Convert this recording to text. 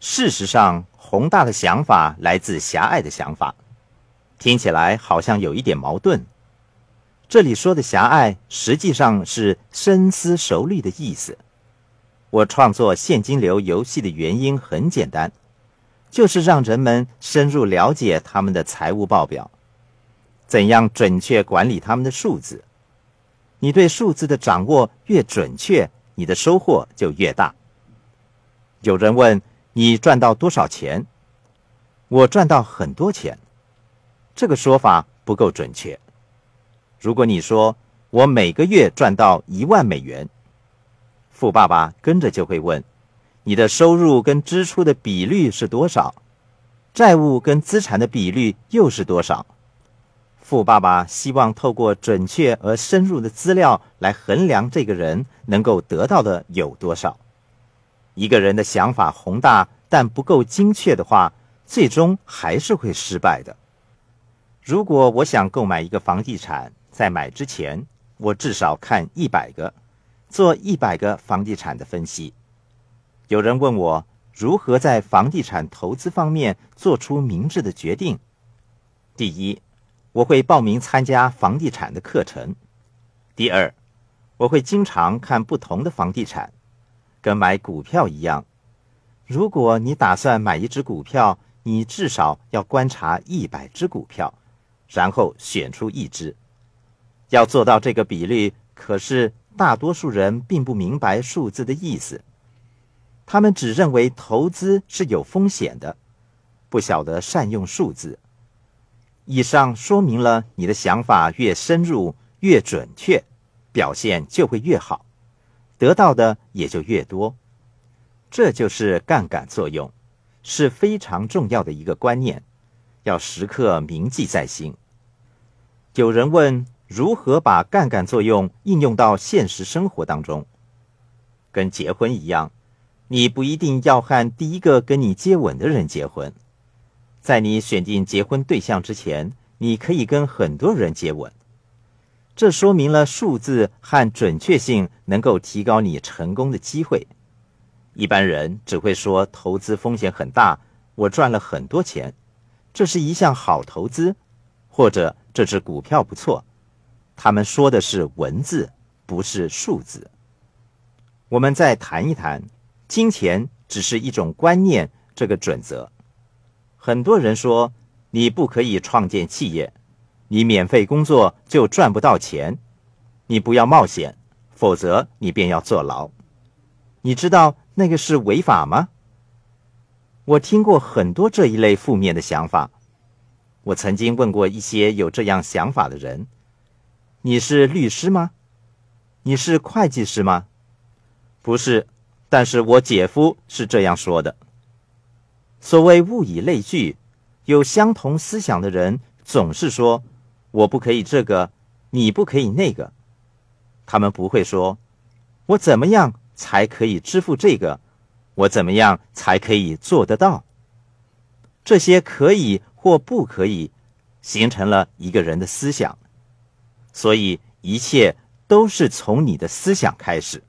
事实上，宏大的想法来自狭隘的想法，听起来好像有一点矛盾。这里说的狭隘，实际上是深思熟虑的意思。我创作现金流游戏的原因很简单，就是让人们深入了解他们的财务报表，怎样准确管理他们的数字。你对数字的掌握越准确，你的收获就越大。有人问你赚到多少钱？我赚到很多钱。这个说法不够准确。如果你说我每个月赚到一万美元，富爸爸跟着就会问：你的收入跟支出的比率是多少？债务跟资产的比率又是多少？富爸爸希望透过准确而深入的资料来衡量这个人能够得到的有多少。一个人的想法宏大，但不够精确的话，最终还是会失败的。如果我想购买一个房地产，在买之前，我至少看一百个，做一百个房地产的分析。有人问我如何在房地产投资方面做出明智的决定。第一，我会报名参加房地产的课程；第二，我会经常看不同的房地产。跟买股票一样，如果你打算买一只股票，你至少要观察一百只股票，然后选出一只。要做到这个比例，可是大多数人并不明白数字的意思，他们只认为投资是有风险的，不晓得善用数字。以上说明了你的想法越深入、越准确，表现就会越好。得到的也就越多，这就是杠杆作用，是非常重要的一个观念，要时刻铭记在心。有人问如何把杠杆作用应用到现实生活当中，跟结婚一样，你不一定要和第一个跟你接吻的人结婚，在你选定结婚对象之前，你可以跟很多人接吻。这说明了数字和准确性能够提高你成功的机会。一般人只会说投资风险很大，我赚了很多钱，这是一项好投资，或者这只股票不错。他们说的是文字，不是数字。我们再谈一谈，金钱只是一种观念，这个准则。很多人说你不可以创建企业。你免费工作就赚不到钱，你不要冒险，否则你便要坐牢。你知道那个是违法吗？我听过很多这一类负面的想法。我曾经问过一些有这样想法的人：“你是律师吗？你是会计师吗？”不是，但是我姐夫是这样说的。所谓物以类聚，有相同思想的人总是说。我不可以这个，你不可以那个。他们不会说，我怎么样才可以支付这个？我怎么样才可以做得到？这些可以或不可以，形成了一个人的思想。所以一切都是从你的思想开始。